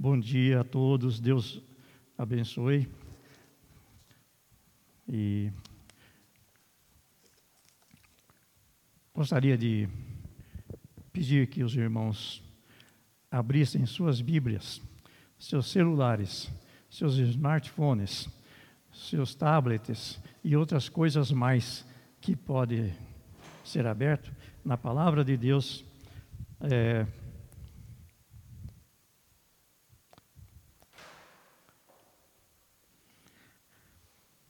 Bom dia a todos, Deus abençoe. E gostaria de pedir que os irmãos abrissem suas Bíblias, seus celulares, seus smartphones, seus tablets e outras coisas mais que pode ser aberto na palavra de Deus. É,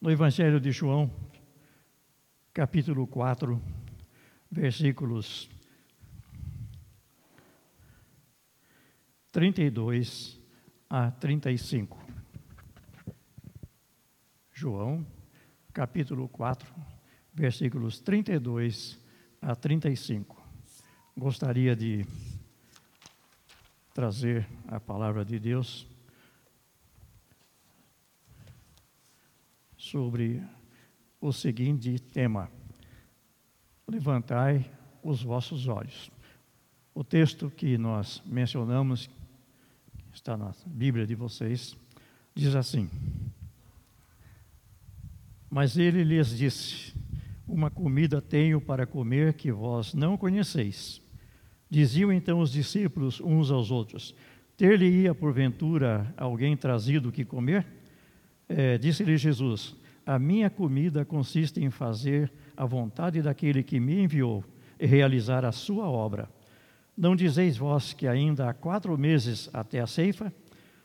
no Evangelho de João, capítulo 4, versículos 32 a 35. João, capítulo 4, versículos 32 a 35. Gostaria de trazer a palavra de Deus sobre o seguinte tema: Levantai os vossos olhos. O texto que nós mencionamos, está na Bíblia de vocês, diz assim: Mas ele lhes disse: Uma comida tenho para comer que vós não conheceis. Diziam então os discípulos uns aos outros: Ter-lhe-ia porventura alguém trazido que comer? É, Disse-lhe Jesus: A minha comida consiste em fazer a vontade daquele que me enviou e realizar a sua obra. Não dizeis vós que ainda há quatro meses até a ceifa?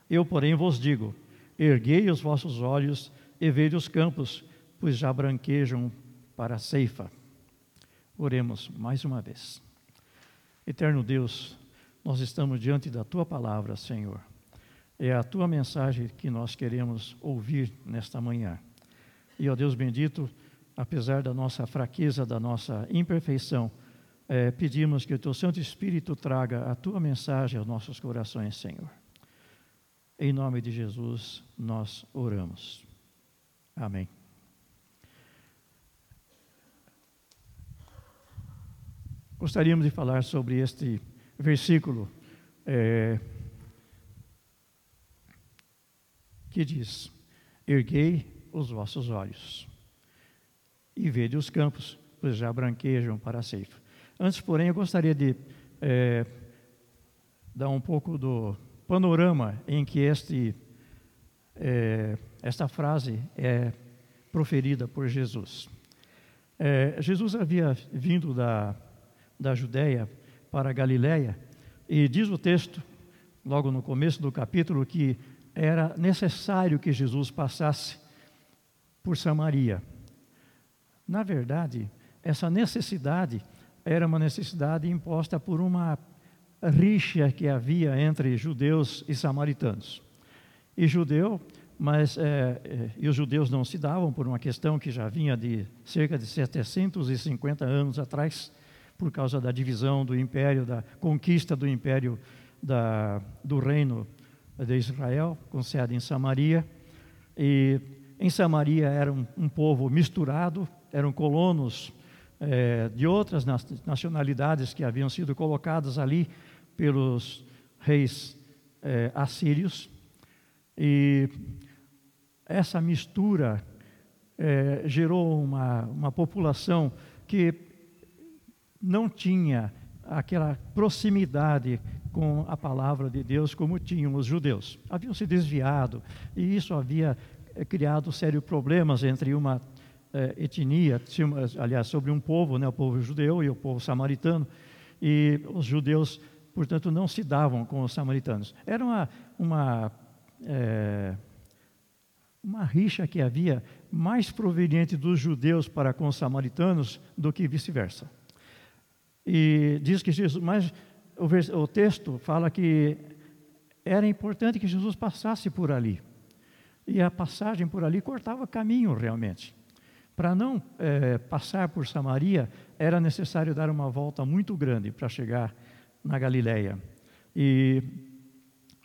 Eu, porém, vos digo: erguei os vossos olhos e vede os campos, pois já branquejam para a ceifa. Oremos mais uma vez. Eterno Deus, nós estamos diante da tua palavra, Senhor. É a tua mensagem que nós queremos ouvir nesta manhã. E, ó Deus bendito, apesar da nossa fraqueza, da nossa imperfeição, é, pedimos que o teu Santo Espírito traga a tua mensagem aos nossos corações, Senhor. Em nome de Jesus, nós oramos. Amém. Gostaríamos de falar sobre este versículo é, que diz: Erguei os vossos olhos e vede os campos, pois já branquejam para a ceifa. Antes, porém, eu gostaria de é, dar um pouco do panorama em que este, é, esta frase é proferida por Jesus. É, Jesus havia vindo da, da Judéia para a Galiléia e diz o texto, logo no começo do capítulo, que era necessário que Jesus passasse por Samaria. Na verdade, essa necessidade era uma necessidade imposta por uma rixa que havia entre judeus e samaritanos. E judeu, mas é, é, e os judeus não se davam por uma questão que já vinha de cerca de 750 anos atrás, por causa da divisão do império, da conquista do império da, do reino de Israel, com sede em Samaria. E em Samaria era um, um povo misturado, eram colonos é, de outras nacionalidades que haviam sido colocadas ali pelos reis é, assírios. E essa mistura é, gerou uma, uma população que não tinha aquela proximidade com a palavra de Deus como tinham os judeus. Haviam se desviado e isso havia é, criado sérios problemas entre uma é, etnia, aliás, sobre um povo, né, o povo judeu e o povo samaritano, e os judeus, portanto, não se davam com os samaritanos. Era uma, uma, é, uma rixa que havia mais proveniente dos judeus para com os samaritanos do que vice-versa. E diz que Jesus, mas o, o texto fala que era importante que Jesus passasse por ali. E a passagem por ali cortava caminho realmente. Para não é, passar por Samaria, era necessário dar uma volta muito grande para chegar na Galileia. E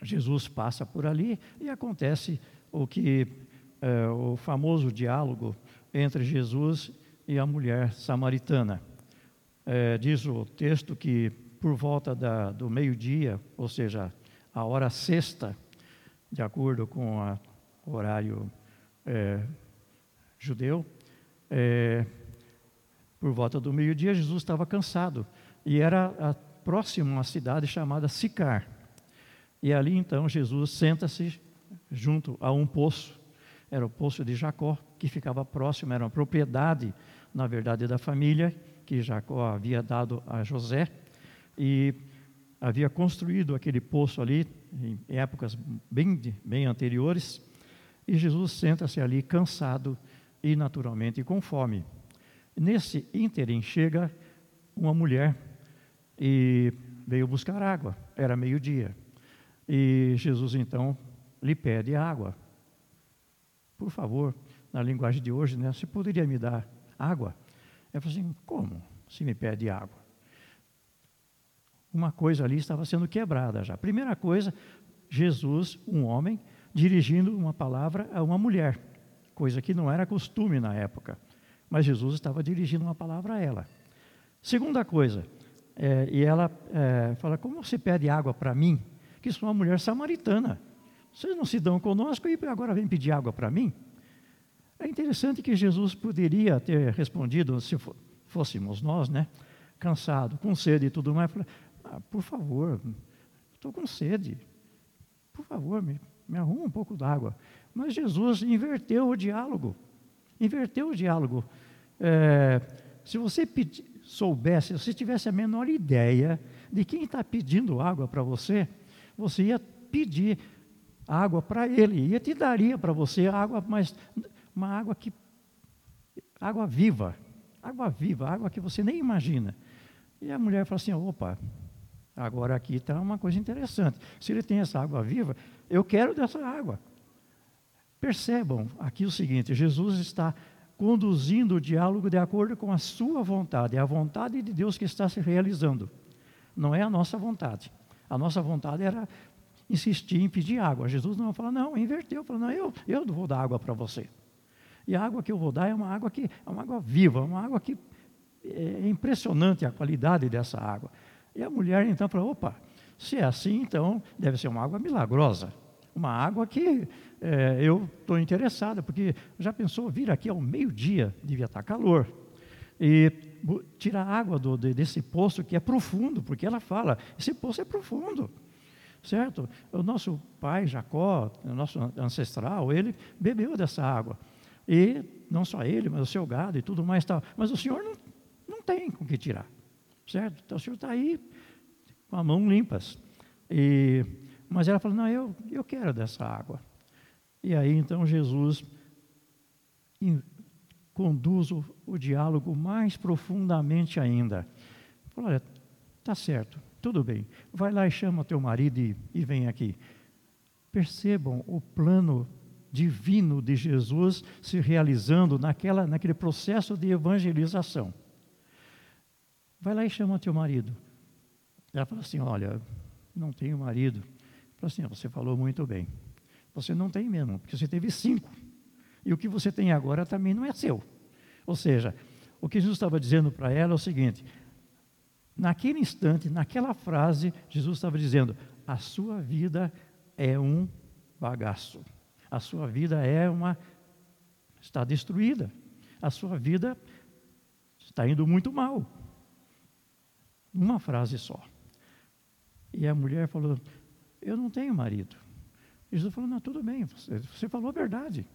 Jesus passa por ali e acontece o que é, o famoso diálogo entre Jesus e a mulher samaritana. É, diz o texto que por volta da, do meio-dia, ou seja, a hora sexta, de acordo com a, o horário é, judeu. É, por volta do meio-dia, Jesus estava cansado e era próximo a uma cidade chamada Sicar. E ali então Jesus senta-se junto a um poço, era o poço de Jacó, que ficava próximo, era uma propriedade, na verdade, da família que Jacó havia dado a José. E havia construído aquele poço ali em épocas bem, bem anteriores, e Jesus senta-se ali cansado e naturalmente com fome. Nesse ínterim chega uma mulher e veio buscar água, era meio-dia. E Jesus então lhe pede água. Por favor, na linguagem de hoje, né, você poderia me dar água? Eu falei assim: como se me pede água? Uma coisa ali estava sendo quebrada já. Primeira coisa, Jesus, um homem, dirigindo uma palavra a uma mulher, coisa que não era costume na época, mas Jesus estava dirigindo uma palavra a ela. Segunda coisa, é, e ela é, fala: Como você pede água para mim, que sou uma mulher samaritana? Vocês não se dão conosco e agora vem pedir água para mim? É interessante que Jesus poderia ter respondido, se fôssemos nós, né? Cansado, com sede e tudo mais, ah, por favor, estou com sede. Por favor, me, me arruma um pouco d'água. Mas Jesus inverteu o diálogo. Inverteu o diálogo. É, se você soubesse, se tivesse a menor ideia de quem está pedindo água para você, você ia pedir água para ele, e te daria para você água, mas uma água que água viva, água viva, água que você nem imagina. E a mulher fala assim: opa, Agora aqui está uma coisa interessante. Se ele tem essa água viva, eu quero dessa água. Percebam aqui o seguinte: Jesus está conduzindo o diálogo de acordo com a sua vontade, é a vontade de Deus que está se realizando, não é a nossa vontade. A nossa vontade era insistir em pedir água. Jesus não fala, não, inverteu, falou, não, eu, eu vou dar água para você. E a água que eu vou dar é uma água que é uma água viva, uma água que é impressionante a qualidade dessa água. E a mulher então falou: opa, se é assim, então deve ser uma água milagrosa. Uma água que é, eu estou interessada, porque já pensou vir aqui ao meio-dia, devia estar calor, e tirar água do, desse poço que é profundo, porque ela fala: esse poço é profundo certo? O nosso pai Jacó, o nosso ancestral, ele bebeu dessa água. E não só ele, mas o seu gado e tudo mais tal. Mas o senhor não, não tem com que tirar certo? Então o senhor está aí com a mão limpas. E, mas ela falou, não, eu, eu quero dessa água. E aí então Jesus in, conduz o, o, diálogo mais profundamente ainda. Falou, olha, tá certo, tudo bem, vai lá e chama teu marido e, e vem aqui. Percebam o plano divino de Jesus se realizando naquela, naquele processo de evangelização. Vai lá e chama teu marido. Ela fala assim: Olha, não tenho marido. Fala assim: Você falou muito bem. Você não tem mesmo, porque você teve cinco. E o que você tem agora também não é seu. Ou seja, o que Jesus estava dizendo para ela é o seguinte: naquele instante, naquela frase, Jesus estava dizendo: a sua vida é um bagaço. A sua vida é uma. está destruída. A sua vida está indo muito mal. Uma frase só. E a mulher falou: Eu não tenho marido. Jesus falou: Não, tudo bem, você, você falou a verdade.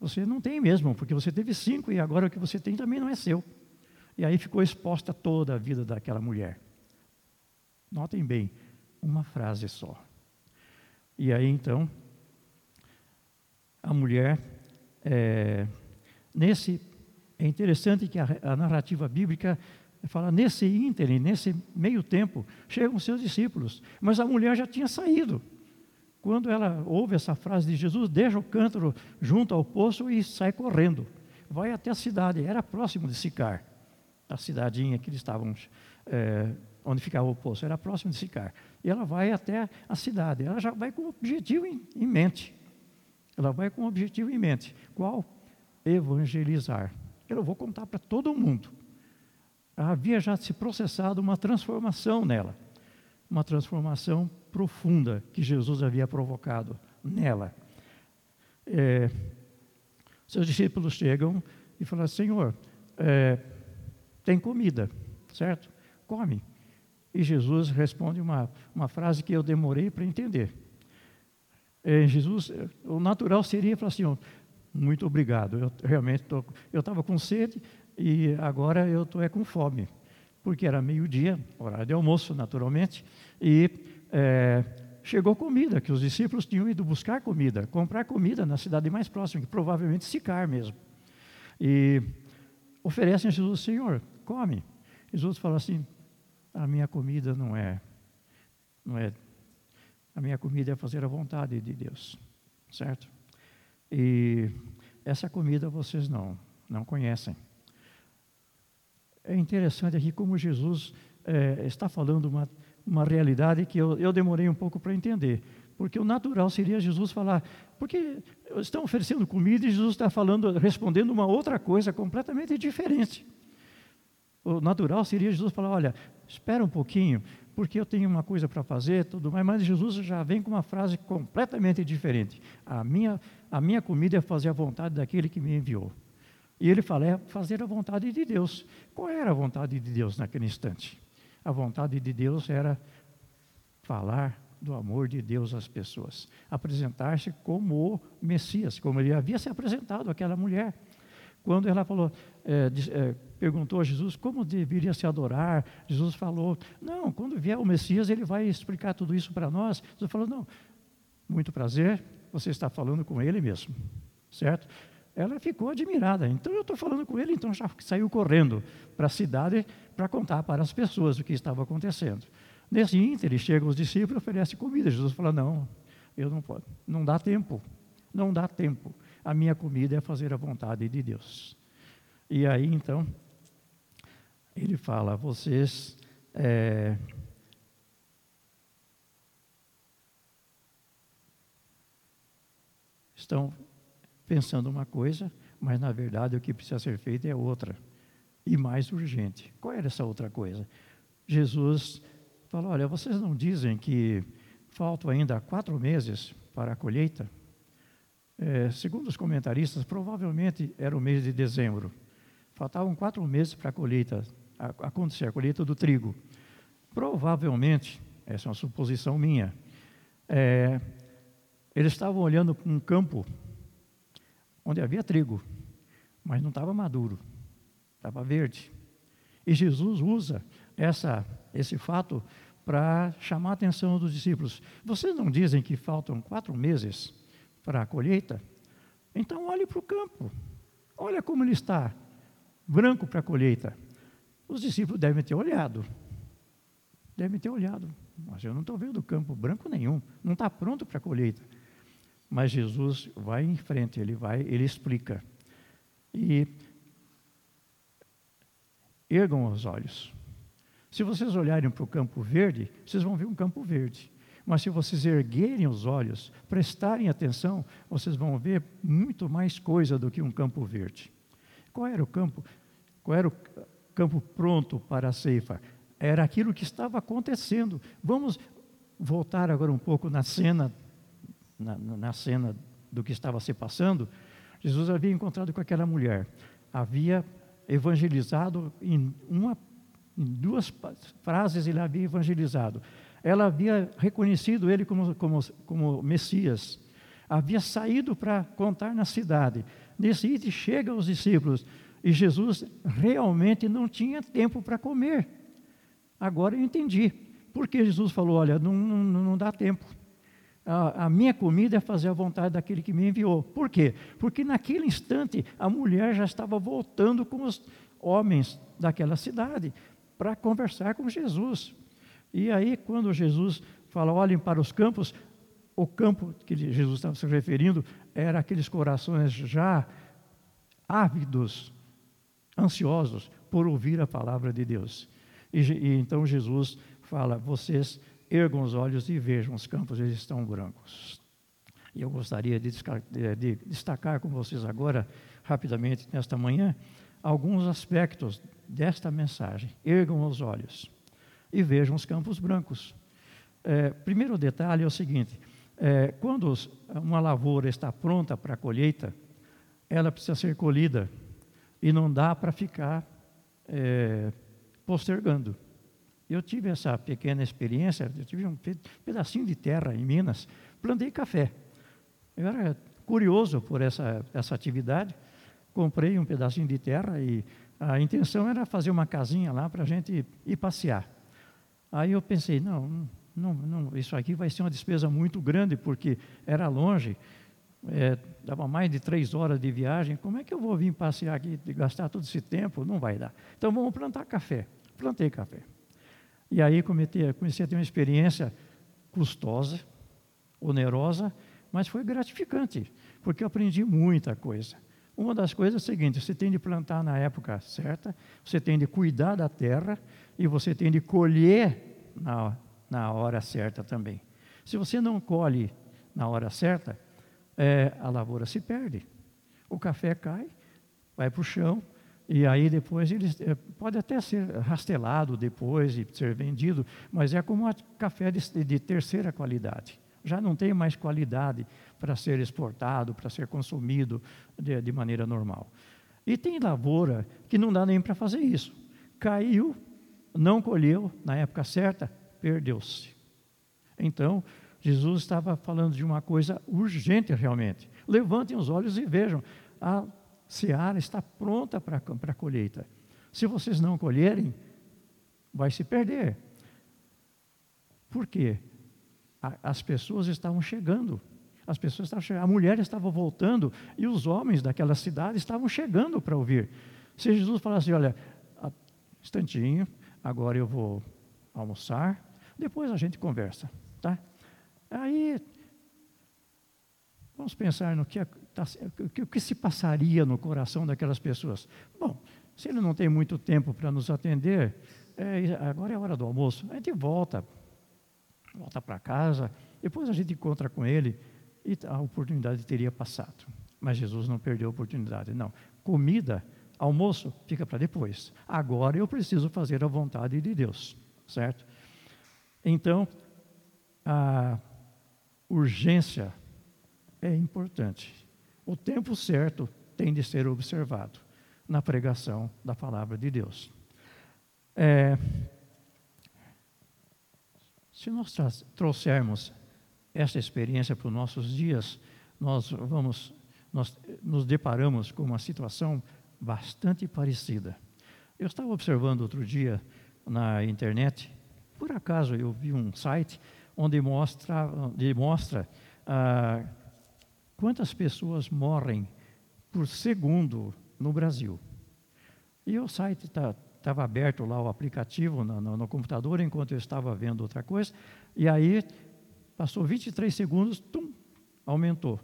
Você não tem mesmo, porque você teve cinco e agora o que você tem também não é seu. E aí ficou exposta toda a vida daquela mulher. Notem bem, uma frase só. E aí então, a mulher, é, nesse, é interessante que a, a narrativa bíblica fala, nesse ínterim, nesse meio tempo, chegam seus discípulos. Mas a mulher já tinha saído. Quando ela ouve essa frase de Jesus, deixa o cântaro junto ao poço e sai correndo. Vai até a cidade, era próximo de Sicar, a cidadinha que eles estavam, é, onde ficava o poço, era próximo de Sicar. E ela vai até a cidade, ela já vai com o objetivo em, em mente. Ela vai com o objetivo em mente. Qual? Evangelizar. Eu vou contar para todo mundo havia já se processado uma transformação nela, uma transformação profunda que Jesus havia provocado nela. É, seus discípulos chegam e falam: Senhor, é, tem comida, certo? Come. E Jesus responde uma, uma frase que eu demorei para entender. É, Jesus, o natural seria falar assim: muito obrigado, eu realmente tô, eu estava com sede e agora eu estou é com fome, porque era meio-dia, horário de almoço, naturalmente, e é, chegou comida, que os discípulos tinham ido buscar comida, comprar comida na cidade mais próxima, que provavelmente Sicar mesmo. E oferecem a Jesus, Senhor, come. Jesus fala assim, a minha comida não é, não é, a minha comida é fazer a vontade de Deus, certo? E essa comida vocês não, não conhecem. É interessante aqui como Jesus é, está falando uma, uma realidade que eu, eu demorei um pouco para entender. Porque o natural seria Jesus falar, porque estão oferecendo comida e Jesus está falando, respondendo uma outra coisa completamente diferente. O natural seria Jesus falar, olha, espera um pouquinho, porque eu tenho uma coisa para fazer, tudo mais, mas Jesus já vem com uma frase completamente diferente. A minha, a minha comida é fazer a vontade daquele que me enviou. E ele fala, é fazer a vontade de Deus. Qual era a vontade de Deus naquele instante? A vontade de Deus era falar do amor de Deus às pessoas, apresentar-se como o Messias, como ele havia se apresentado àquela mulher. Quando ela falou, é, é, perguntou a Jesus como deveria se adorar, Jesus falou: Não, quando vier o Messias, ele vai explicar tudo isso para nós. Jesus falou: Não, muito prazer, você está falando com ele mesmo, certo? Ela ficou admirada. Então eu estou falando com ele, então já saiu correndo para a cidade para contar para as pessoas o que estava acontecendo. Nesse ínter, chegam os discípulos e oferecem comida. Jesus fala: Não, eu não posso, não dá tempo, não dá tempo. A minha comida é fazer a vontade de Deus. E aí então, ele fala: Vocês. É, estão pensando uma coisa, mas na verdade o que precisa ser feito é outra e mais urgente. Qual era essa outra coisa? Jesus falou: Olha, vocês não dizem que faltam ainda quatro meses para a colheita? É, segundo os comentaristas, provavelmente era o mês de dezembro. Faltavam quatro meses para a colheita acontecer, a colheita do trigo. Provavelmente, essa é uma suposição minha, é, eles estavam olhando um campo onde havia trigo, mas não estava maduro, estava verde. E Jesus usa essa, esse fato para chamar a atenção dos discípulos. Vocês não dizem que faltam quatro meses para a colheita? Então olhe para o campo, olha como ele está, branco para a colheita. Os discípulos devem ter olhado, devem ter olhado, mas eu não estou vendo campo branco nenhum, não está pronto para a colheita. Mas Jesus vai em frente, ele vai, ele explica. E ergam os olhos. Se vocês olharem para o campo verde, vocês vão ver um campo verde. Mas se vocês erguerem os olhos, prestarem atenção, vocês vão ver muito mais coisa do que um campo verde. Qual era o campo? Qual era o campo pronto para a ceifa? Era aquilo que estava acontecendo. Vamos voltar agora um pouco na cena na, na cena do que estava se passando, Jesus havia encontrado com aquela mulher, havia evangelizado em uma em duas frases ele havia evangelizado. Ela havia reconhecido ele como, como, como Messias. Havia saído para contar na cidade. Nesse item chega aos discípulos e Jesus realmente não tinha tempo para comer. Agora eu entendi. Porque Jesus falou: olha, não, não, não dá tempo a, a, minha comida é fazer a vontade daquele que me enviou. Por quê? Porque naquele instante a mulher já estava voltando com os homens daquela cidade para conversar com Jesus. E aí, quando Jesus fala, olhem para os campos, o campo que Jesus estava se referindo era aqueles corações já ávidos, ansiosos por ouvir a palavra de Deus. E, e então Jesus fala: vocês ergam os olhos e vejam, os campos eles estão brancos. E eu gostaria de, de destacar com vocês agora, rapidamente, nesta manhã, alguns aspectos desta mensagem. Ergam os olhos e vejam os campos brancos. É, primeiro detalhe é o seguinte: É, quando uma lavoura está pronta para a colheita, ela precisa ser colhida e não dá para ficar é, postergando. Eu tive essa pequena experiência, eu tive um pedacinho de terra em Minas, plantei café. Eu era curioso por essa, essa atividade, comprei um pedacinho de terra e a intenção era fazer uma casinha lá para a gente ir passear. Aí eu pensei, não, não, não, isso aqui vai ser uma despesa muito grande, porque era longe, é, dava mais de três horas de viagem, como é que eu vou vir passear aqui e gastar todo esse tempo? Não vai dar. Então vamos plantar café. Plantei café. E aí comecei, comecei a ter uma experiência custosa, onerosa, mas foi gratificante, porque eu aprendi muita coisa. Uma das coisas é a seguinte: você tem de plantar na época certa, você tem de cuidar da terra e você tem de colher na, na hora certa também. Se você não colhe na hora certa, é, a lavoura se perde. O café cai, vai para o chão, e aí depois ele é, pode até ser rastelado depois e ser vendido, mas é como um café de, de terceira qualidade. Já não tem mais qualidade para ser exportado, para ser consumido de, de maneira normal. E tem lavoura que não dá nem para fazer isso. Caiu, não colheu na época certa, perdeu-se. Então, Jesus estava falando de uma coisa urgente realmente. Levantem os olhos e vejam, a seara está pronta para a colheita. Se vocês não colherem, vai se perder. Por quê? as pessoas estavam chegando. As pessoas estavam chegando, a mulher estava voltando e os homens daquela cidade estavam chegando para ouvir. Se Jesus falasse, olha, instantinho, agora eu vou almoçar, depois a gente conversa, tá? Aí, vamos pensar no que, o que se passaria no coração daquelas pessoas. Bom, se ele não tem muito tempo para nos atender, é, agora é a hora do almoço, a gente volta, volta para casa, depois a gente encontra com ele e a oportunidade teria passado. Mas Jesus não perdeu a oportunidade, não. Comida, almoço, fica para depois. Agora eu preciso fazer a vontade de Deus, certo? Então, a urgência é importante. O tempo certo tem de ser observado na pregação da palavra de Deus. É, se nós trouxermos essa experiência para os nossos dias, nós vamos, nós nos deparamos com uma situação bastante parecida. Eu estava observando outro dia na internet, por acaso eu vi um site onde mostra, onde mostra ah, quantas pessoas morrem por segundo no Brasil. E o site estava aberto lá o aplicativo no, no, no, computador enquanto eu estava vendo outra coisa, e aí passou 23 segundos, tum, aumentou,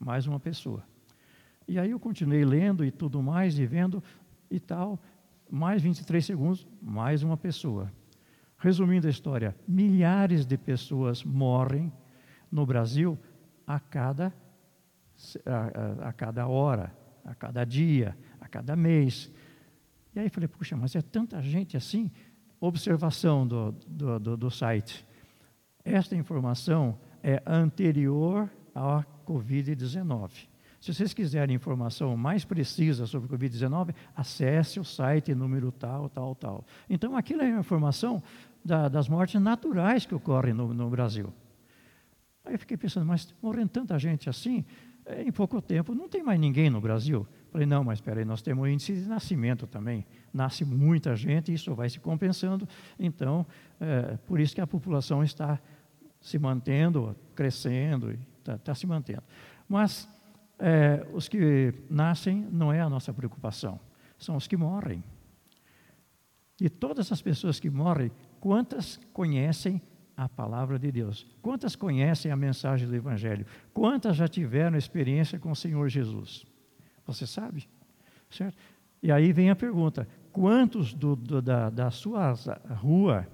mais uma pessoa. E aí eu continuei lendo e tudo mais, e vendo e tal, mais 23 segundos, mais uma pessoa. Resumindo a história, milhares de pessoas morrem no Brasil a cada, a, a, a cada hora, a cada dia, a cada mês. E aí falei, puxa, mas é tanta gente assim? Observação do, do, do, do site. Esta informação é anterior à Covid-19. Se vocês quiserem informação mais precisa sobre o Covid-19, acesse o site número tal, tal, tal. Então, aquilo é a informação da, das mortes naturais que ocorrem no, no, Brasil. Aí eu fiquei pensando, mas morrendo tanta gente assim, em pouco tempo, não tem mais ninguém no Brasil. Falei, não, mas espera aí, nós temos índice de nascimento também. Nasce muita gente, isso vai se compensando. Então, é, por isso que a população está se mantendo, crescendo, está tá se mantendo. Mas é, os que nascem não é a nossa preocupação, são os que morrem. E todas as pessoas que morrem, quantas conhecem a palavra de Deus? Quantas conhecem a mensagem do Evangelho? Quantas já tiveram experiência com o Senhor Jesus? Você sabe? Certo? E aí vem a pergunta: quantos do, do, da, da sua rua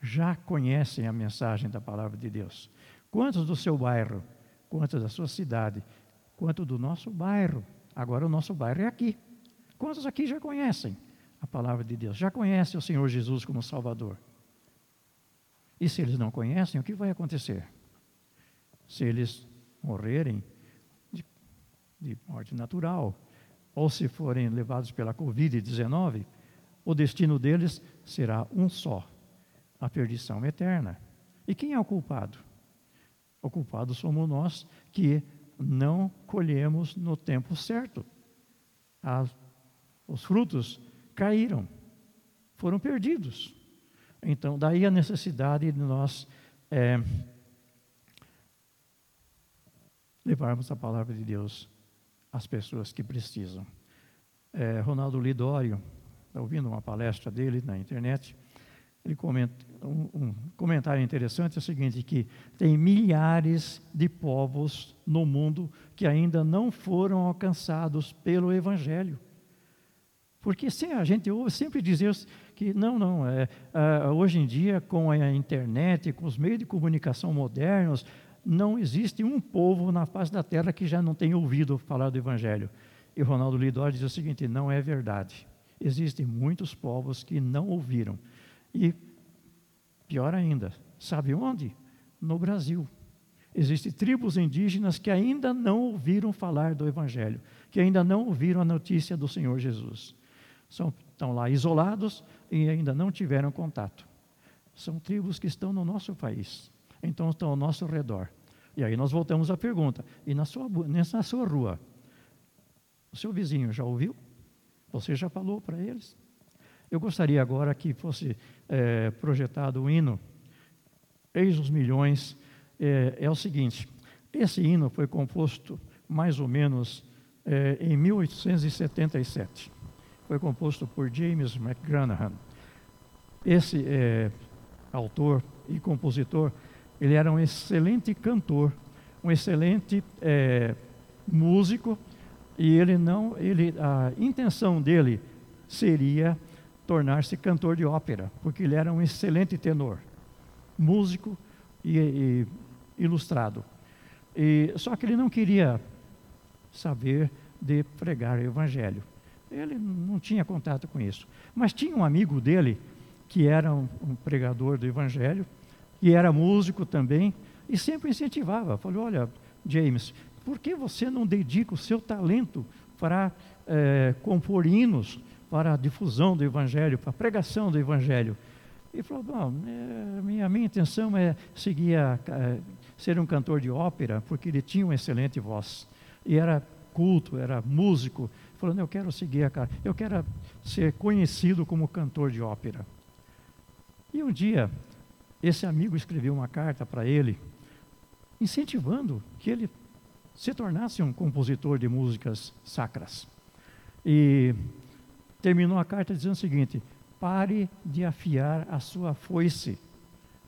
já conhecem a mensagem da palavra de Deus? Quantos do seu bairro? Quantos da sua cidade? Quanto do nosso bairro? Agora o nosso bairro é aqui. Quantos aqui já conhecem a palavra de Deus? Já conhecem o Senhor Jesus como Salvador? E se eles não conhecem, o que vai acontecer? se eles morrerem de, de morte natural, ou se forem levados pela Covid-19, o destino deles será um só: a perdição eterna. E quem é o culpado? O culpado somos nós que não colhemos no tempo certo. As, os frutos caíram, foram perdidos. Então, daí a necessidade de nós é, levarmos a palavra de Deus às pessoas que precisam. É, Ronaldo Lidório, está ouvindo uma palestra dele na internet, ele comenta, um, um, comentário interessante é o seguinte, que tem milhares de povos no mundo que ainda não foram alcançados pelo Evangelho. Porque sim, a gente ouve sempre dizer que não, não, é, é, hoje em dia com a internet, com os meios de comunicação modernos, não existe um povo na face da terra que já não tenha ouvido falar do Evangelho. E Ronaldo Lidor diz o seguinte: não é verdade. Existem muitos povos que não ouviram. E, pior ainda, sabe onde? No Brasil. Existem tribos indígenas que ainda não ouviram falar do Evangelho, que ainda não ouviram a notícia do Senhor Jesus. São, estão lá isolados e ainda não tiveram contato. São tribos que estão no nosso país, então estão ao nosso redor. E aí nós voltamos à pergunta: e na sua, sua rua, o seu vizinho já ouviu? Você já falou para eles? Eu gostaria agora que fosse é, projetado o hino Eis os Milhões. É, é, o seguinte: esse hino foi composto mais ou menos é, em 1877. Foi composto por James McGranahan. Esse é, autor e compositor, ele era um excelente cantor, um excelente é, músico, e ele não, ele, a intenção dele seria tornar-se cantor de ópera, porque ele era um excelente tenor, músico e, e ilustrado. E, só que ele não queria saber de pregar o evangelho. Ele não tinha contato com isso. Mas tinha um amigo dele que era um, um pregador do evangelho e era músico também e sempre incentivava. Falou: olha, James, por que você não dedica o seu talento para é, compor hinos? para a difusão do Evangelho, para a pregação do Evangelho. E falou: Bom, é, minha, minha intenção é seguir a, a, ser um cantor de ópera, porque ele tinha uma excelente voz. E era culto, era músico. Falando: Eu quero seguir a cara, eu quero ser conhecido como cantor de ópera. E um dia, esse amigo escreveu uma carta para ele, incentivando que ele se tornasse um compositor de músicas sacras. E terminou a carta dizendo o seguinte: pare de afiar a sua foice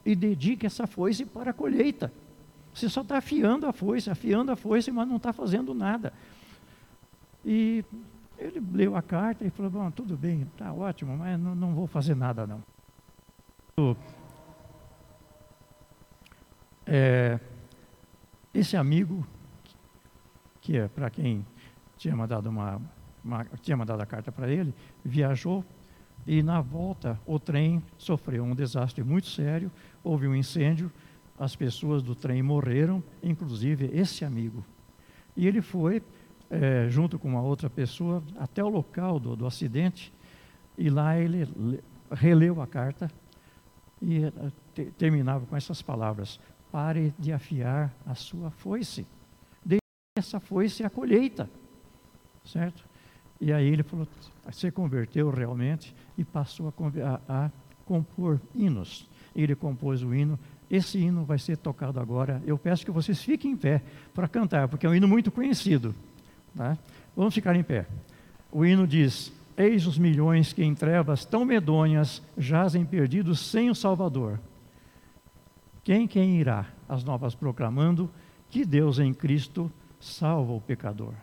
e dedique essa foice para a colheita. Você só está afiando a foice, afiando a foice, mas não está fazendo nada. E ele leu a carta e falou: Bom, tudo bem, está ótimo, mas não, não vou fazer nada não. É, esse amigo, que é para quem tinha mandado uma uma, tinha mandado a carta para ele, viajou e na volta o trem sofreu um desastre muito sério, houve um incêndio, as pessoas do trem morreram, inclusive esse amigo. E ele foi, é, junto com uma outra pessoa, até o local do, do acidente, e lá ele releu a carta e te, terminava com essas palavras: pare de afiar a sua foice. Deixe essa foice a colheita. Certo? E aí ele falou, se converteu realmente e passou a, a, a compor hinos. Ele compôs o hino. Esse hino vai ser tocado agora. Eu peço que vocês fiquem em pé para cantar, porque é um hino muito conhecido. Tá? Vamos ficar em pé. O hino diz: Eis os milhões que em trevas tão medonhas jazem perdidos sem o Salvador. Quem quem irá? As novas proclamando que Deus em Cristo salva o pecador.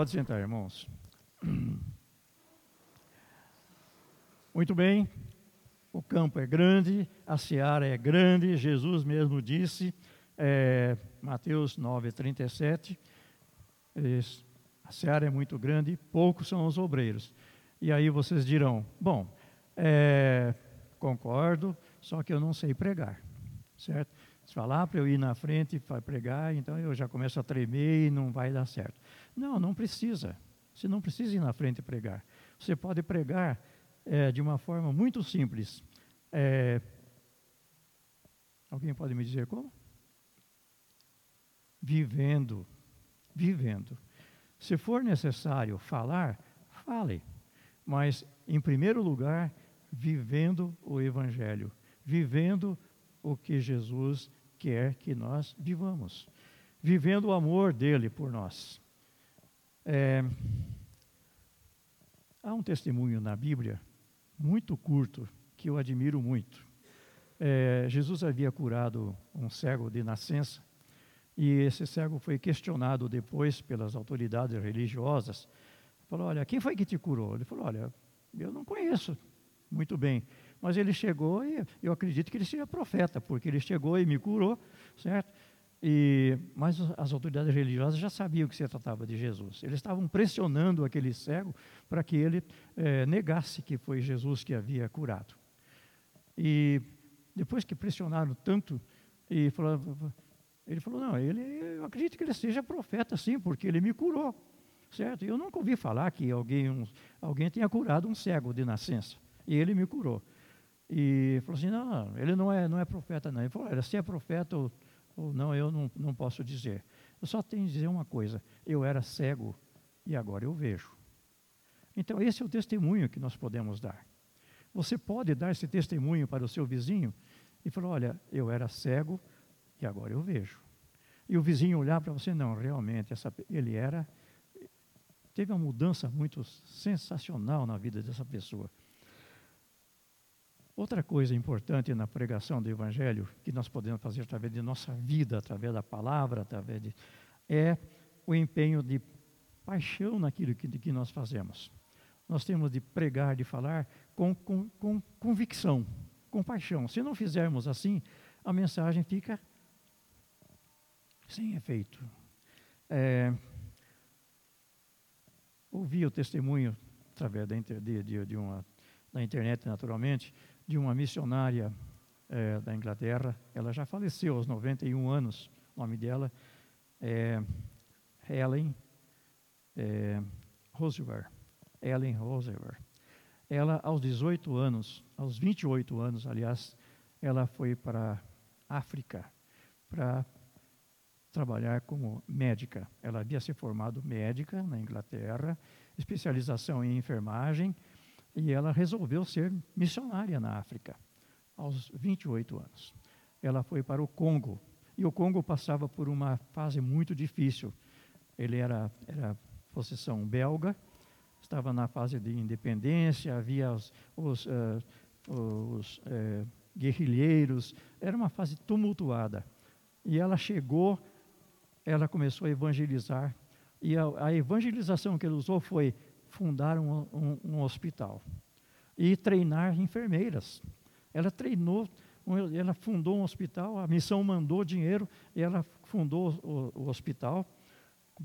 Pode sentar, irmãos. Muito bem, o campo é grande, a seara é grande, Jesus mesmo disse, é, Mateus 9, 37, a seara é muito grande, poucos são os obreiros. E aí vocês dirão, bom, é, concordo, só que eu não sei pregar, certo? Se falar para eu ir na frente para pregar, então eu já começo a tremer e não vai dar certo. Não, não precisa. Você não precisa ir na frente pregar. Você pode pregar é, de uma forma muito simples. É, alguém pode me dizer como? Vivendo. Vivendo. Se for necessário falar, fale. Mas, em primeiro lugar, vivendo o Evangelho. Vivendo o que Jesus quer que nós vivamos, vivendo o amor dele por nós. É, há um testemunho na Bíblia, muito curto, que eu admiro muito. É, Jesus havia curado um cego de nascença, e esse cego foi questionado depois pelas autoridades religiosas. Falou: Olha, quem foi que te curou? Ele falou: Olha, eu não conheço muito bem. Mas ele chegou e eu acredito que ele seja profeta, porque ele chegou e me curou, certo? E, mas as autoridades religiosas já sabiam que se tratava de Jesus. Eles estavam pressionando aquele cego para que ele é, negasse que foi Jesus que havia curado. E depois que pressionaram tanto, e ele falou: Não, ele, eu acredito que ele seja profeta, sim, porque ele me curou. Certo? Eu nunca ouvi falar que alguém, um, alguém tenha curado um cego de nascença. E ele me curou. E falou assim: não, ele não é, não é profeta, não. Ele falou: se é profeta ou, ou não, eu não, não posso dizer. Eu só tenho que dizer uma coisa: eu era cego e agora eu vejo. Então, esse é o testemunho que nós podemos dar. Você pode dar esse testemunho para o seu vizinho e falar: olha, eu era cego e agora eu vejo. E o vizinho olhar para você: não, realmente, essa, ele era. Teve uma mudança muito sensacional na vida dessa pessoa. Outra coisa importante na pregação do Evangelho, que nós podemos fazer através de nossa vida, através da palavra, através de. é o empenho de paixão naquilo que, que nós fazemos. Nós temos de pregar, de falar com, com, com convicção, com paixão. Se não fizermos assim, a mensagem fica sem efeito. É, ouvi o testemunho através da, de, de, de uma, da internet, naturalmente, de uma missionária é, da Inglaterra. Ela já faleceu aos 91 anos. O nome dela é Helen é, Roosevelt. Ellen Roosevelt. Ela, aos 18 anos, aos 28 anos, aliás, ela foi para África para trabalhar como médica. Ela havia se formado médica na Inglaterra, especialização em enfermagem, e ela resolveu ser missionária na África, aos 28 anos. Ela foi para o Congo, e o Congo passava por uma fase muito difícil. Ele era, era possessão belga, estava na fase de independência, havia os, os, uh, os uh, guerrilheiros, era uma fase tumultuada. E ela chegou, ela começou a evangelizar, e a, a evangelização que ele usou foi fundar um, um, um hospital e treinar enfermeiras. Ela treinou, ela fundou um hospital, a missão mandou dinheiro e ela fundou o, o hospital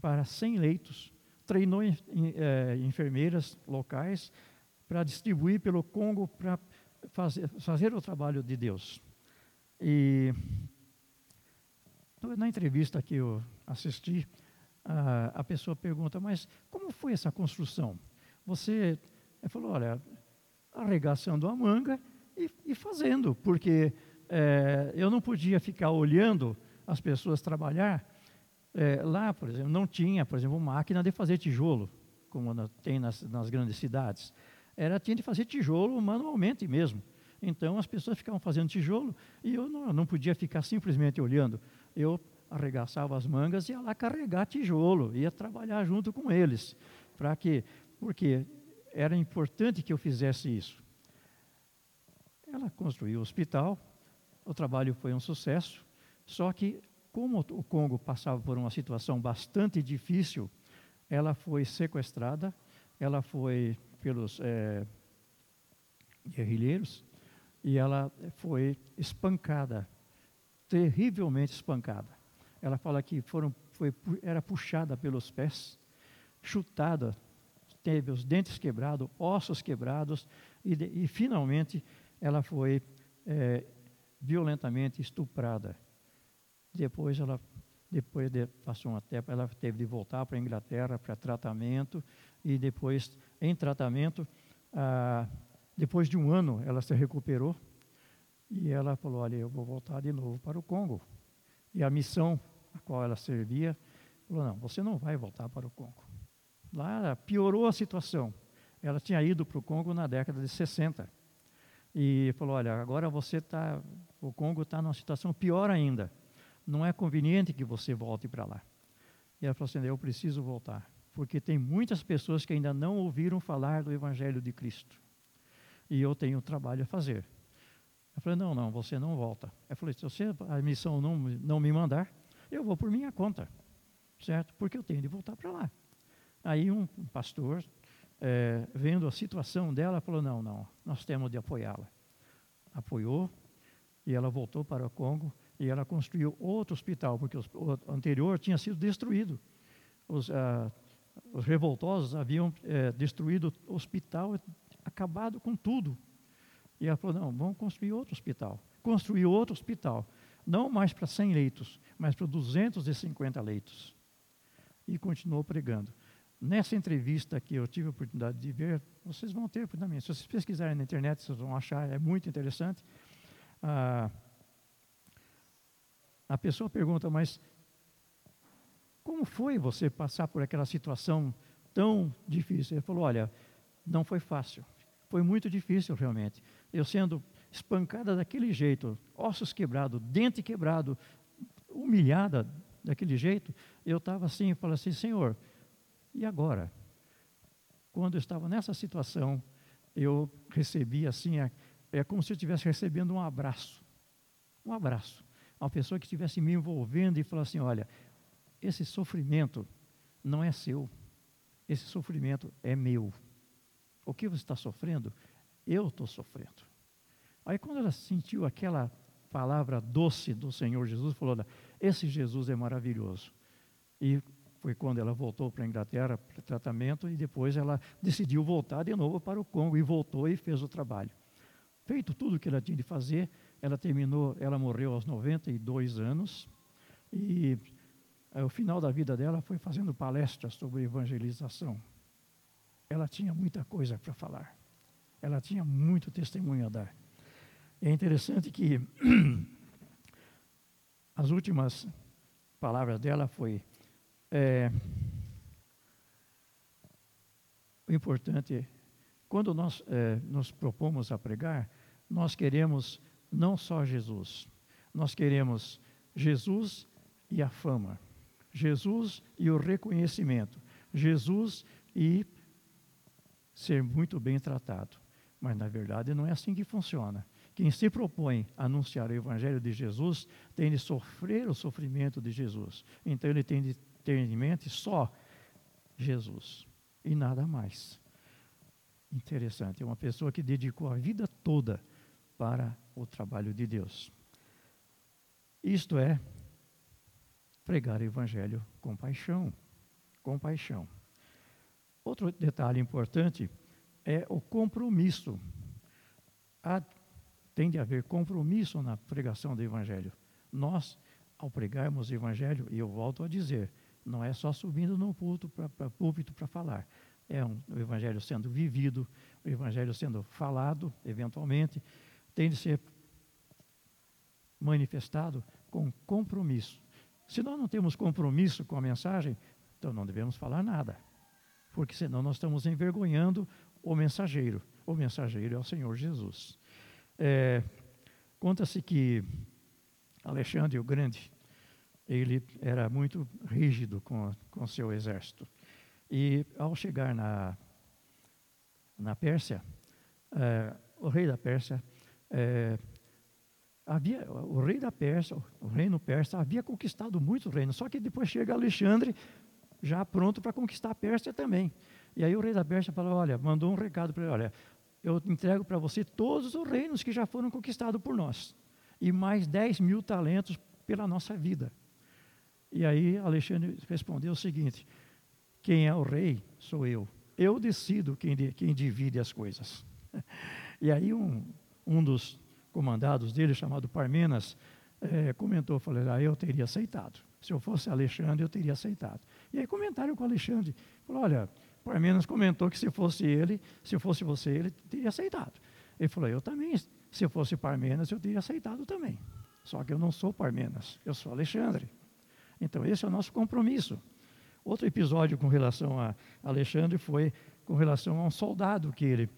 para 100 leitos. Treinou em, é, enfermeiras locais para distribuir pelo Congo para fazer, fazer o trabalho de Deus. E na entrevista que eu assisti, a, pessoa pergunta, mas como foi essa construção? Você falou, olha, arregaçando a manga e, e fazendo, porque é, eu não podia ficar olhando as pessoas trabalhar. É, lá, por exemplo, não tinha, por exemplo, máquina de fazer tijolo, como tem nas, nas grandes cidades. Era tinha de fazer tijolo manualmente mesmo. Então as pessoas ficavam fazendo tijolo e eu não, não podia ficar simplesmente olhando. Eu arregaçava as mangas e ia lá carregar tijolo, ia trabalhar junto com eles, para que, porque era importante que eu fizesse isso. Ela construiu o hospital, o trabalho foi um sucesso, só que como o Congo passava por uma situação bastante difícil, ela foi sequestrada, ela foi pelos é, guerrilheiros e ela foi espancada, terrivelmente espancada. Ela fala que foram, foi, era puxada pelos pés, chutada, teve os dentes quebrados, ossos quebrados e, de, e finalmente ela foi é, violentamente estuprada. Depois ela depois de, passou um tempo, ela teve de voltar para a Inglaterra para tratamento e depois, em tratamento, ah, depois de um ano, ela se recuperou e ela falou: Olha, eu vou voltar de novo para o Congo. E a missão a qual ela servia falou: Não, você não vai voltar para o Congo. Lá piorou a situação. Ela tinha ido para o Congo na década de 60 e falou: Olha, agora você está, o Congo está numa situação pior ainda não é conveniente que você volte para lá. E ela falou assim: eu preciso voltar, porque tem muitas pessoas que ainda não ouviram falar do Evangelho de Cristo. E eu tenho trabalho a fazer. Eu falei: não, não, você não volta. Eu falei: se você, a missão não, não me mandar, eu vou por minha conta, certo? Porque eu tenho de voltar para lá. Aí um pastor, é, vendo a situação dela, falou: não, não, nós temos de apoiá-la. Apoiou e ela voltou para o Congo e ela construiu outro hospital, porque o anterior tinha sido destruído. Os, ah, os revoltosos haviam eh, destruído o hospital, acabado com tudo. E ela falou: não, vamos construir outro hospital. Construiu outro hospital, não mais para 100 leitos, mas para 250 leitos. E continuou pregando. Nessa entrevista que eu tive a oportunidade de ver, vocês vão ter oportunidade. Se vocês pesquisarem na internet, vocês vão achar, é muito interessante. Ah, a pessoa pergunta, mas como foi você passar por aquela situação tão difícil? Ele falou, olha, não foi fácil. Foi muito difícil realmente. Eu sendo espancada daquele jeito, ossos quebrados, dente quebrado, humilhada daquele jeito, eu estava assim, e falei assim, Senhor, e agora? Quando eu estava nessa situação, eu recebi assim, é, é como se eu estivesse recebendo um abraço. Um abraço uma pessoa que estivesse me envolvendo e falasse assim: olha, esse sofrimento não é seu, esse sofrimento é meu. O que você está sofrendo, eu estou sofrendo. Aí, quando ela sentiu aquela palavra doce do Senhor Jesus, falou: esse Jesus é maravilhoso. E foi quando ela voltou para a Inglaterra para tratamento e depois ela decidiu voltar de novo para o Congo e voltou e fez o trabalho. Feito tudo o que ela tinha de fazer, ela terminou, ela morreu aos 92 anos e é, o final da vida dela foi fazendo palestras sobre evangelização. Ela tinha muita coisa para falar. Ela tinha muito testemunho a dar. É interessante que as últimas palavras dela foi é, o importante quando nós é, nos propomos a pregar, nós queremos não só Jesus, nós queremos Jesus e a fama, Jesus e o reconhecimento, Jesus e ser muito bem tratado. Mas na verdade não é assim que funciona. Quem se propõe a anunciar o Evangelho de Jesus tem de sofrer o sofrimento de Jesus. Então ele tem de ter em mente só Jesus e nada mais. Interessante, é uma pessoa que dedicou a vida toda para o trabalho de Deus. Isto é pregar o evangelho com paixão, com paixão. Outro detalhe importante é o compromisso. Há, tem de haver compromisso na pregação do evangelho. Nós, ao pregarmos o evangelho, e eu volto a dizer, não é só subindo no púlpito para púlpito falar. É um, o evangelho sendo vivido, o evangelho sendo falado, eventualmente, tem de ser manifestado com compromisso. Se nós não temos compromisso com a mensagem, então não devemos falar nada, porque senão nós estamos envergonhando o mensageiro. O mensageiro é o Senhor Jesus. É, Conta-se que Alexandre o Grande, ele era muito rígido com, com seu exército. E ao chegar na, na Pérsia, é, o rei da Pérsia é, havia, o rei da Pérsia, o reino persa, havia conquistado muitos reinos, só que depois chega Alexandre, já pronto para conquistar a Pérsia também. E aí o rei da Pérsia falou: olha, mandou um recado para ele: olha, eu entrego para você todos os reinos que já foram conquistados por nós, e mais 10 mil talentos pela nossa vida. E aí Alexandre respondeu o seguinte: quem é o rei sou eu. Eu decido quem, quem divide as coisas. E aí um, um dos comandados dele, chamado Parmenas, é, comentou, falou, ah, eu teria aceitado. Se eu fosse Alexandre, eu teria aceitado. E aí comentaram com Alexandre, falou, olha, Parmenas comentou que se fosse ele, se fosse você, ele teria aceitado. Ele falou, eu também, se fosse Parmenas, eu teria aceitado também. Só que eu não sou Parmenas, eu sou Alexandre. Então esse é o nosso compromisso. Outro episódio com relação a Alexandre foi com relação a um soldado que ele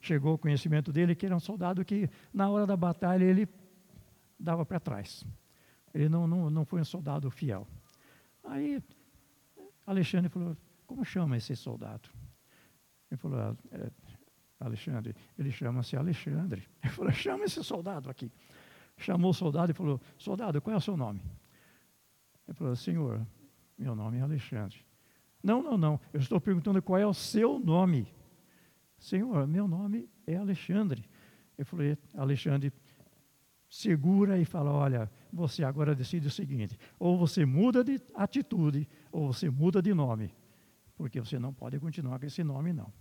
chegou ao conhecimento dele, que era um soldado que na hora da batalha ele dava para trás. Ele não, não, não foi um soldado fiel. Aí Alexandre falou: Como chama esse soldado? Ele falou: ah, é, Alexandre, ele chama-se Alexandre. Ele falou: Chama esse soldado aqui. Chamou o soldado e falou: Soldado, qual é o seu nome? Ele falou: Senhor, meu nome é Alexandre. Não, não, não. Eu estou perguntando qual é o seu nome. Senhor, meu nome é Alexandre. Eu falei: Alexandre, segura e fala: olha, você agora decide o seguinte: ou você muda de atitude, ou você muda de nome, porque você não pode continuar com esse nome, não.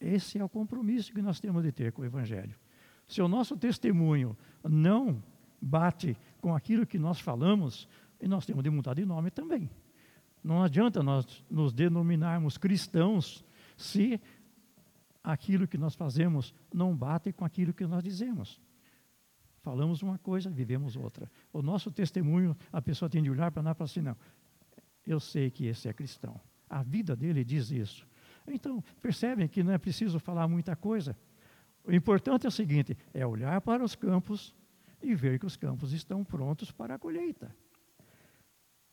Esse é o compromisso que nós temos de ter com o Evangelho. Se o nosso testemunho não bate com aquilo que nós falamos, nós temos de mudar de nome também. Não adianta nós nos denominarmos cristãos se aquilo que nós fazemos não bate com aquilo que nós dizemos. Falamos uma coisa, vivemos outra. O nosso testemunho, a pessoa tem de olhar para nós e falar assim: não, eu sei que esse é cristão. A vida dele diz isso. Então, percebem que não é preciso falar muita coisa. O importante é o seguinte: é olhar para os campos e ver que os campos estão prontos para a colheita.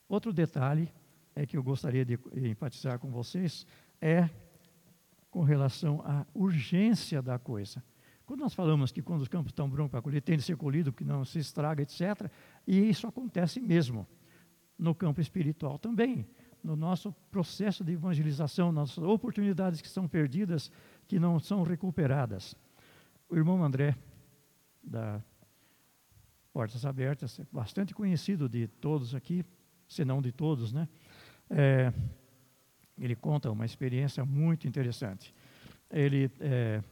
Outro detalhe é que eu gostaria de enfatizar com vocês é com relação à urgência da coisa. Quando nós falamos que quando os campos estão brancos para colher, tem de ser colhido, que não se estraga, etc., e isso acontece mesmo no campo espiritual também, no nosso processo de evangelização, nas oportunidades que são perdidas, que não são recuperadas. O irmão André, da Portas Abertas, é bastante conhecido de todos aqui, se não de todos, né? É, ele conta uma experiência muito interessante. Ele é,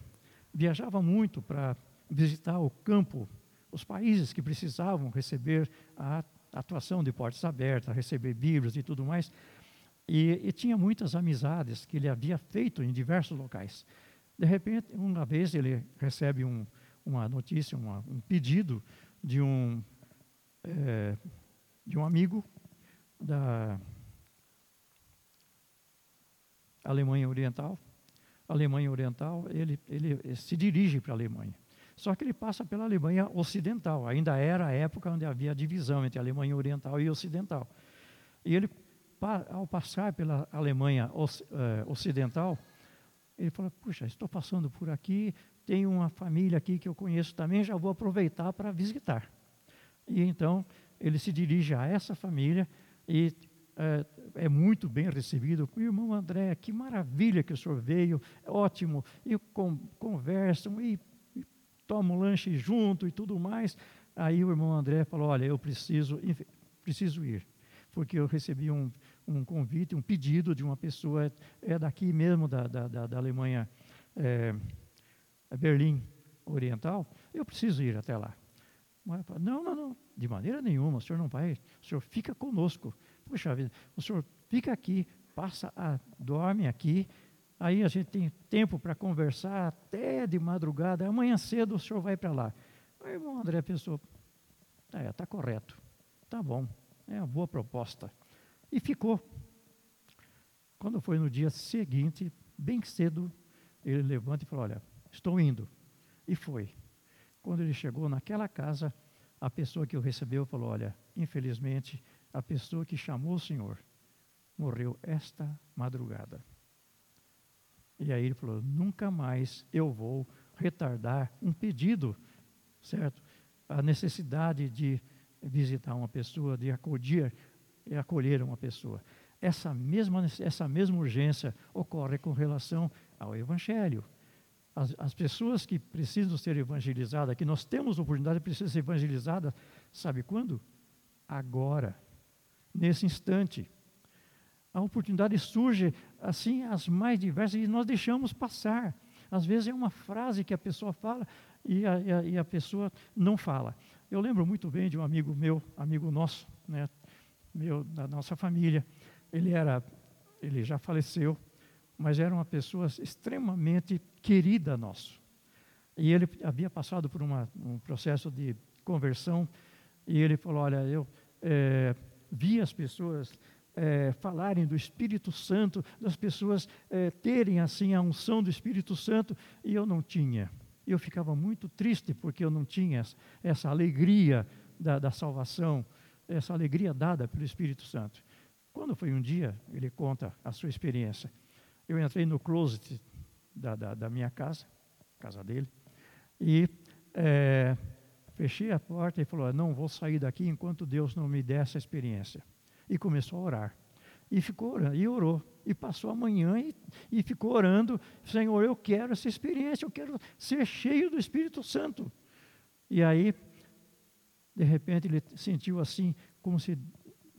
viajava muito para visitar o campo, os países que precisavam receber a atuação de portas abertas, receber Bíblias e tudo mais. E, e, tinha muitas amizades que ele havia feito em diversos locais. De repente, uma vez ele recebe um, uma notícia, uma, um pedido de um, é, de um amigo da Alemanha Oriental, Alemanha Oriental, ele, ele se dirige para a Alemanha. Só que ele passa pela Alemanha Ocidental. Ainda era a época onde havia divisão entre a Alemanha Oriental e Ocidental. E ele, ao passar pela Alemanha eh, Ocidental, ele falou: Puxa, estou passando por aqui, tem uma família aqui que eu conheço também, já vou aproveitar para visitar. E então ele se dirige a essa família e é, é, muito bem recebido. Irmão André, que maravilha que o senhor veio, é ótimo. E com, conversam e, e tomam lanche junto e tudo mais. Aí o irmão André falou: Olha, eu preciso, preciso ir, porque eu recebi um, um convite, um pedido de uma pessoa, é daqui mesmo da, da, da, Alemanha, é, Berlim Oriental, eu preciso ir até lá. Não, não, não, de maneira nenhuma, o senhor não vai, o senhor fica conosco. Puxa vida, o senhor fica aqui, passa, a, dorme aqui, aí a gente tem tempo para conversar até de madrugada, amanhã cedo o senhor vai para lá. O irmão André pensou, está é, tá correto, tá bom, é uma boa proposta. E ficou. Quando foi no dia seguinte, bem cedo, ele levanta e falou, olha, estou indo. E foi. Quando ele chegou naquela casa, a pessoa que o recebeu falou, olha, infelizmente, a pessoa que chamou o Senhor morreu esta madrugada. E aí ele falou: nunca mais eu vou retardar um pedido, certo? A necessidade de visitar uma pessoa, de acolher, acolher uma pessoa. Essa mesma, essa mesma urgência ocorre com relação ao Evangelho. As, as, pessoas que precisam ser evangelizadas, que nós temos oportunidade, precisam ser evangelizadas, sabe quando? Agora, nesse instante. A oportunidade surge assim, as mais diversas, e nós deixamos passar. Às vezes é uma frase que a pessoa fala e a, e a, e a pessoa não fala. Eu lembro muito bem de um amigo meu, amigo nosso, né, meu, da nossa família. Ele era, ele já faleceu, mas era uma pessoa extremamente querida nosso. E ele havia passado por uma, um processo de conversão e ele falou: Olha, eu é, vi as pessoas é, falarem do Espírito Santo, das pessoas é, terem assim a unção do Espírito Santo e eu não tinha. Eu ficava muito triste porque eu não tinha essa alegria da, da salvação, essa alegria dada pelo Espírito Santo. Quando foi um dia, ele conta a sua experiência. Eu entrei no closet da, da, da minha casa, casa dele, e é, fechei a porta e falou: Não vou sair daqui enquanto Deus não me der essa experiência. E começou a orar. E ficou orando, e orou. E passou a manhã e, e ficou orando: Senhor, eu quero essa experiência, eu quero ser cheio do Espírito Santo. E aí, de repente, ele sentiu assim, como se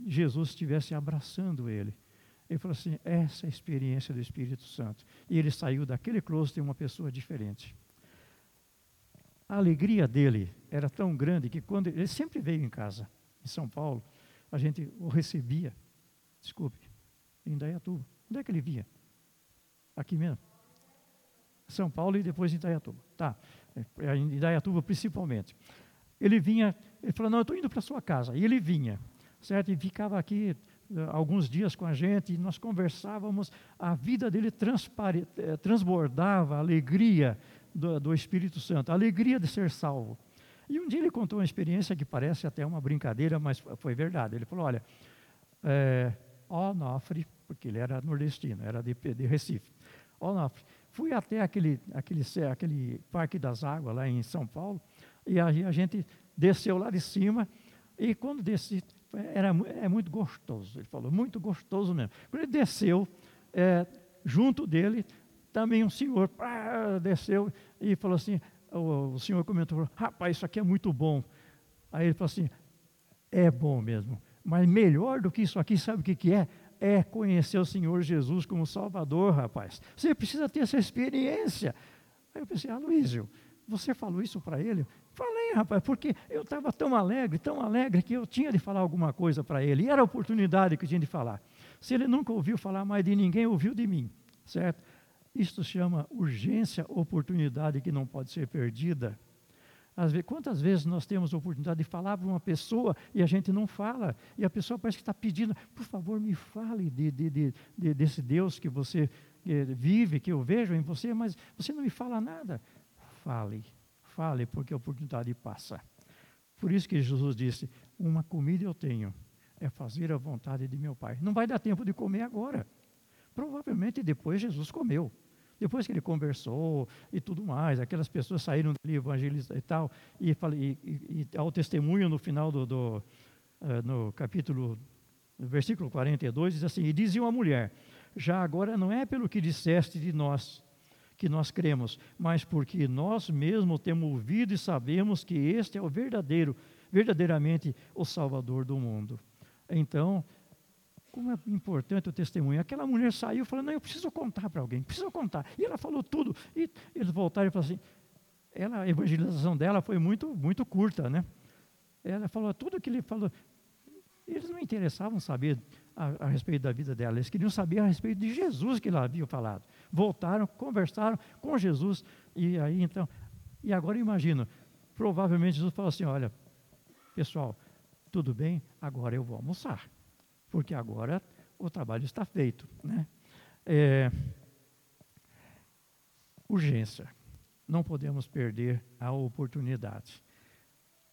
Jesus estivesse abraçando ele. Ele falou assim: essa é a experiência do Espírito Santo. E ele saiu daquele closet uma pessoa diferente. A alegria dele era tão grande que quando ele sempre veio em casa, em São Paulo, a gente o recebia. Desculpe, em Dayatuba. Onde é que ele vinha? Aqui mesmo. São Paulo e depois em Dayatuba. Tá. É, em Dayatuba principalmente. Ele vinha, ele falou: "Não, eu estou indo para sua casa". E ele vinha, certo? E ficava aqui eh, alguns dias com a gente e nós conversávamos, a vida dele eh, transbordava alegria do, do, Espírito Santo, a alegria de ser salvo. E um dia ele contou uma experiência que parece até uma brincadeira, mas foi verdade. Ele falou: Olha, é, Onofre, porque ele era nordestino, era de, de Recife. Onofre, fui até aquele, aquele, aquele Parque das Águas lá em São Paulo e a, a gente desceu lá de cima. E quando desci, era, é muito gostoso, ele falou, muito gostoso mesmo. Quando ele desceu, é, junto dele, também um senhor pá, desceu e falou assim, o, o senhor comentou, rapaz, isso aqui é muito bom. Aí ele falou assim, é bom mesmo, mas melhor do que isso aqui, sabe o que, que é? É conhecer o Senhor Jesus como Salvador, rapaz. Você precisa ter essa experiência. Aí eu pensei, Luísio, você falou isso para ele? Falei, rapaz, porque eu estava tão alegre, tão alegre, que eu tinha de falar alguma coisa para ele. E era a oportunidade que eu tinha de falar. Se ele nunca ouviu falar mais de ninguém, ouviu de mim, certo? Isto chama urgência, oportunidade que não pode ser perdida. Vezes, quantas vezes nós temos a oportunidade de falar para uma pessoa e a gente não fala, e a pessoa parece que está pedindo, por favor, me fale de, de, de, de desse Deus que você vive, que eu vejo em você, mas você não me fala nada fale, fale, porque a oportunidade passa. Por isso que Jesus disse: Uma comida eu tenho, é fazer a vontade de meu Pai. Não vai dar tempo de comer agora. Provavelmente depois Jesus comeu. Depois que ele conversou e tudo mais, aquelas pessoas saíram dali evangelizar e tal, e, e, e, e ao testemunho no final do, do uh, no capítulo, no versículo 42, diz assim: E dizia uma mulher: Já agora não é pelo que disseste de nós, que nós cremos, mas porque nós mesmos temos ouvido e sabemos que este é o verdadeiro, verdadeiramente o Salvador do mundo. Então, como é importante o testemunho. Aquela mulher saiu falando, não, eu preciso contar para alguém, preciso contar. E ela falou tudo. E eles voltaram e falaram assim, ela, a evangelização dela foi muito, muito curta, né? Ela falou tudo que ele falou. Eles não interessavam saber a, a, respeito da vida dela, eles queriam saber a respeito de Jesus que ela havia falado. Voltaram, conversaram com Jesus, e aí então, e agora imagino, provavelmente Jesus falou assim: olha, pessoal, tudo bem, agora eu vou almoçar, porque agora o trabalho está feito. Né? É, urgência, não podemos perder a oportunidade.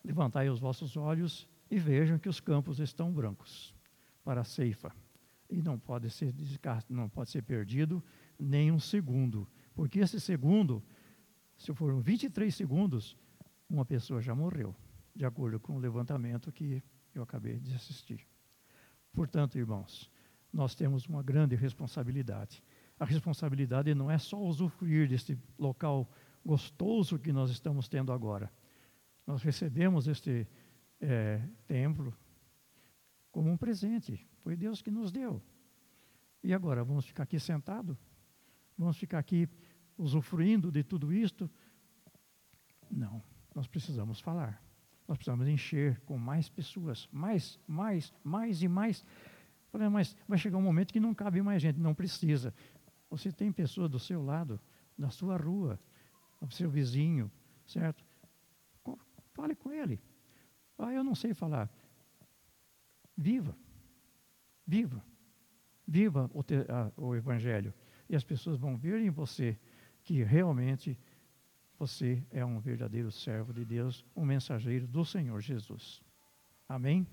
Levantai os vossos olhos e vejam que os campos estão brancos para a ceifa. E não pode ser não pode ser perdido nem um segundo, porque esse segundo, se foram 23 segundos, uma pessoa já morreu, de acordo com o levantamento que eu acabei de assistir. Portanto, irmãos, nós temos uma grande responsabilidade. A responsabilidade não é só usufruir deste local gostoso que nós estamos tendo agora. Nós recebemos este é, templo como um presente, foi Deus que nos deu. E agora, vamos ficar aqui sentado? Vamos ficar aqui usufruindo de tudo isto? Não, nós precisamos falar. Nós precisamos encher com mais pessoas, mais, mais, mais e mais. Mas vai chegar um momento que não cabe mais gente, não precisa. Você tem pessoas do seu lado, na sua rua, o seu vizinho, certo? Fale com ele. Ah, eu não sei falar. Viva. Viva. Viva o, te, a, o Evangelho. E as pessoas vão ver em você que realmente você é um verdadeiro servo de Deus, um mensageiro do Senhor Jesus. Amém?